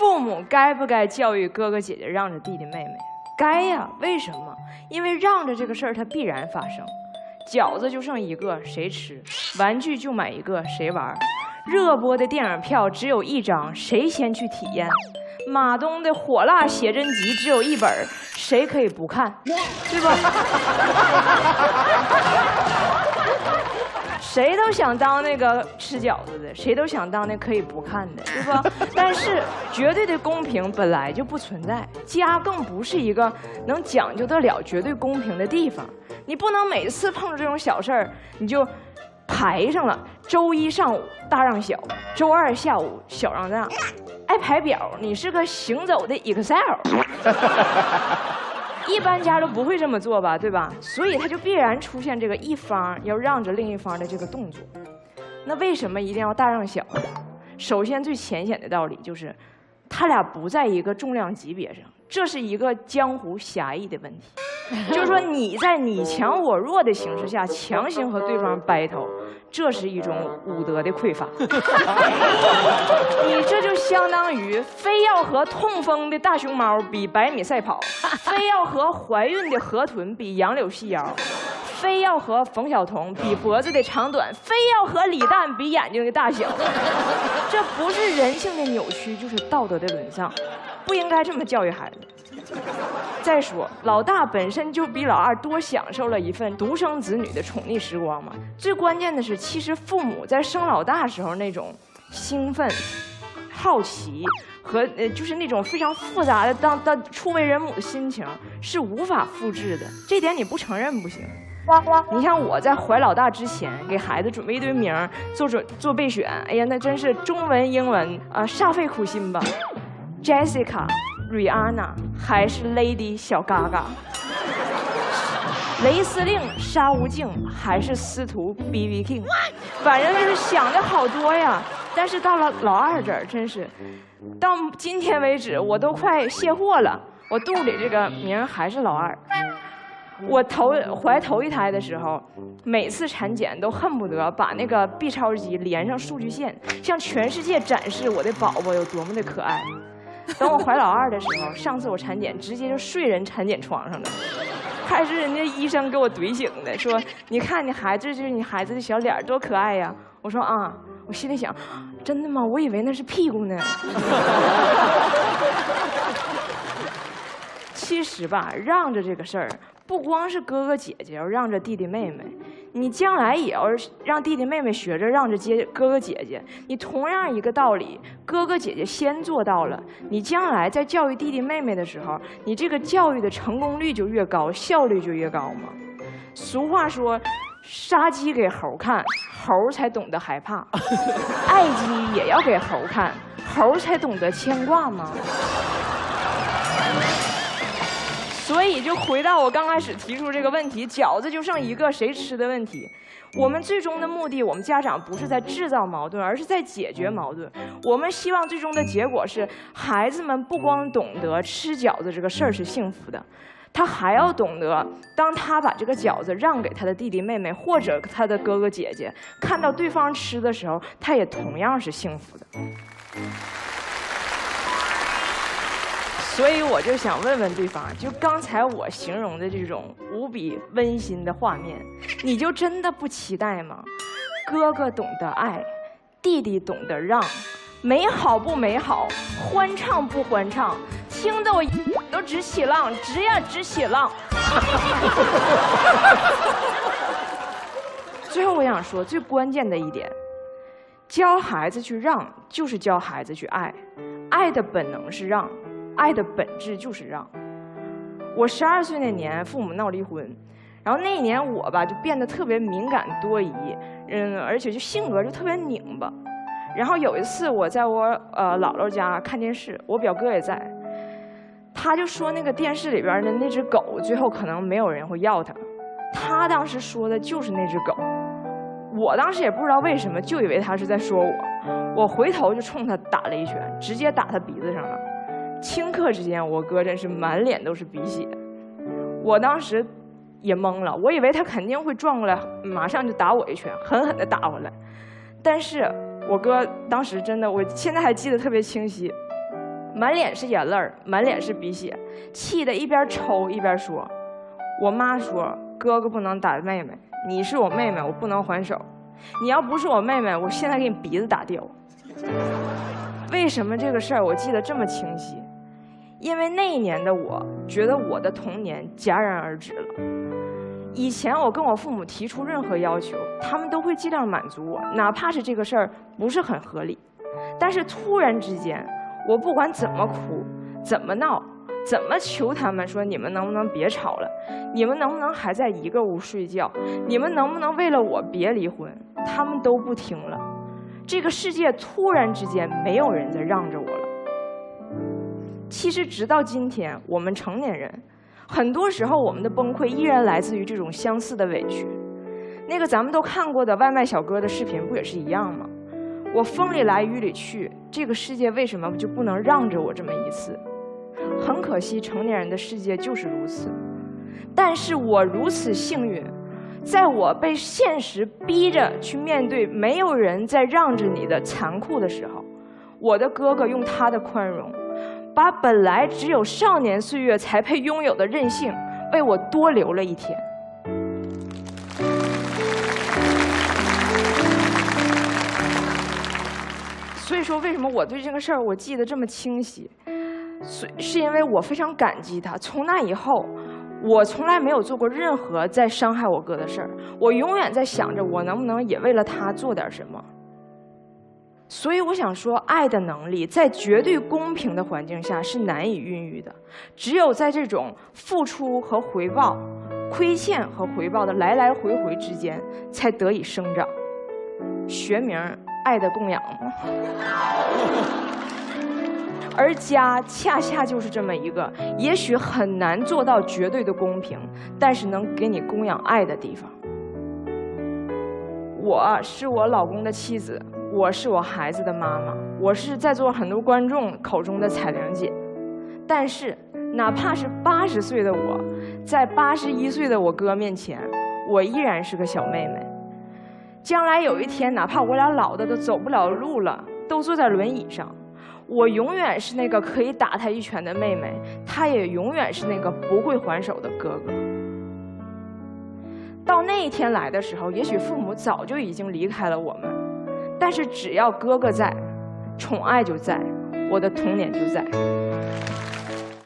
父母该不该教育哥哥姐姐让着弟弟妹妹？该呀，为什么？因为让着这个事儿它必然发生。饺子就剩一个，谁吃？玩具就买一个，谁玩？热播的电影票只有一张，谁先去体验？马东的火辣写真集只有一本，谁可以不看？对吧？谁都想当那个吃饺子的，谁都想当那可以不看的，对吧？但是绝对的公平本来就不存在，家更不是一个能讲究得了绝对公平的地方。你不能每次碰着这种小事儿，你就排上了。周一上午大让小，周二下午小让大，爱排表，你是个行走的 Excel。一般家都不会这么做吧，对吧？所以他就必然出现这个一方要让着另一方的这个动作。那为什么一定要大让小？首先最浅显的道理就是，他俩不在一个重量级别上，这是一个江湖侠义的问题。就是说你在你强我弱的形势下强行和对方 battle，这是一种武德的匮乏。你这就相当于非要和痛风的大熊猫比百米赛跑，非要和怀孕的河豚比杨柳细腰，非要和冯晓彤比脖子的长短，非要和李诞比眼睛的大小。这不是人性的扭曲，就是道德的沦丧，不应该这么教育孩子。再说，老大本身就比老二多享受了一份独生子女的宠溺时光嘛。最关键的是，其实父母在生老大时候那种兴奋、好奇和呃，就是那种非常复杂的当当初为人母的心情，是无法复制的。这点你不承认不行。你像我在怀老大之前，给孩子准备一堆名做准做备选。哎呀，那真是中文、英文啊，煞费苦心吧。Jessica。瑞安娜还是 Lady 小嘎嘎，雷司令沙无净还是司徒 B B King，反正就是想的好多呀。但是到了老二这儿，真是到今天为止，我都快卸货了。我肚里这个名还是老二。我头怀头一胎的时候，每次产检都恨不得把那个 B 超机连上数据线，向全世界展示我的宝宝有多么的可爱。等我怀老二的时候，上次我产检直接就睡人产检床上了，还是人家医生给我怼醒的，说你看你孩子就是你孩子的小脸多可爱呀。我说啊，我心里想，真的吗？我以为那是屁股呢。其实吧，让着这个事儿。不光是哥哥姐姐要让着弟弟妹妹，你将来也要让弟弟妹妹学着让着接哥哥姐姐。你同样一个道理，哥哥姐姐先做到了，你将来在教育弟弟妹妹的时候，你这个教育的成功率就越高，效率就越高嘛。俗话说，杀鸡给猴看，猴才懂得害怕；爱鸡也要给猴看，猴才懂得牵挂吗？所以，就回到我刚开始提出这个问题：饺子就剩一个，谁吃的问题。我们最终的目的，我们家长不是在制造矛盾，而是在解决矛盾。我们希望最终的结果是，孩子们不光懂得吃饺子这个事儿是幸福的，他还要懂得，当他把这个饺子让给他的弟弟妹妹或者他的哥哥姐姐，看到对方吃的时候，他也同样是幸福的。所以我就想问问对方，就刚才我形容的这种无比温馨的画面，你就真的不期待吗？哥哥懂得爱，弟弟懂得让，美好不美好？欢畅不欢畅？听得我都直起浪，直呀直起浪。最后我想说，最关键的一点，教孩子去让，就是教孩子去爱，爱的本能是让。爱的本质就是让。我十二岁那年，父母闹离婚，然后那一年我吧就变得特别敏感多疑，嗯，而且就性格就特别拧巴。然后有一次我在我呃姥姥家看电视，我表哥也在，他就说那个电视里边的那只狗最后可能没有人会要它，他当时说的就是那只狗。我当时也不知道为什么，就以为他是在说我，我回头就冲他打了一拳，直接打他鼻子上了。顷刻之间，我哥真是满脸都是鼻血，我当时也懵了，我以为他肯定会转过来，马上就打我一拳，狠狠地打回来。但是我哥当时真的，我现在还记得特别清晰，满脸是眼泪儿，满脸是鼻血，气得一边抽一边说：“我妈说哥哥不能打妹妹，你是我妹妹，我不能还手。你要不是我妹妹，我现在给你鼻子打掉。”为什么这个事儿我记得这么清晰？因为那一年的我觉得我的童年戛然而止了。以前我跟我父母提出任何要求，他们都会尽量满足我，哪怕是这个事儿不是很合理。但是突然之间，我不管怎么哭，怎么闹，怎么求他们说你们能不能别吵了，你们能不能还在一个屋睡觉，你们能不能为了我别离婚，他们都不听了。这个世界突然之间没有人在让着我。其实直到今天，我们成年人，很多时候我们的崩溃依然来自于这种相似的委屈。那个咱们都看过的外卖小哥的视频不也是一样吗？我风里来雨里去，这个世界为什么就不能让着我这么一次？很可惜，成年人的世界就是如此。但是我如此幸运，在我被现实逼着去面对没有人在让着你的残酷的时候，我的哥哥用他的宽容。把本来只有少年岁月才配拥有的任性，为我多留了一天。所以说，为什么我对这个事儿我记得这么清晰？所是因为我非常感激他。从那以后，我从来没有做过任何在伤害我哥的事儿。我永远在想着，我能不能也为了他做点什么。所以我想说，爱的能力在绝对公平的环境下是难以孕育的，只有在这种付出和回报、亏欠和回报的来来回回之间，才得以生长。学名爱的供养嘛。而家恰恰就是这么一个，也许很难做到绝对的公平，但是能给你供养爱的地方。我是我老公的妻子。我是我孩子的妈妈，我是在座很多观众口中的彩玲姐，但是哪怕是八十岁的我，在八十一岁的我哥面前，我依然是个小妹妹。将来有一天，哪怕我俩老的都走不了路了，都坐在轮椅上，我永远是那个可以打他一拳的妹妹，他也永远是那个不会还手的哥哥。到那一天来的时候，也许父母早就已经离开了我们。但是只要哥哥在，宠爱就在，我的童年就在。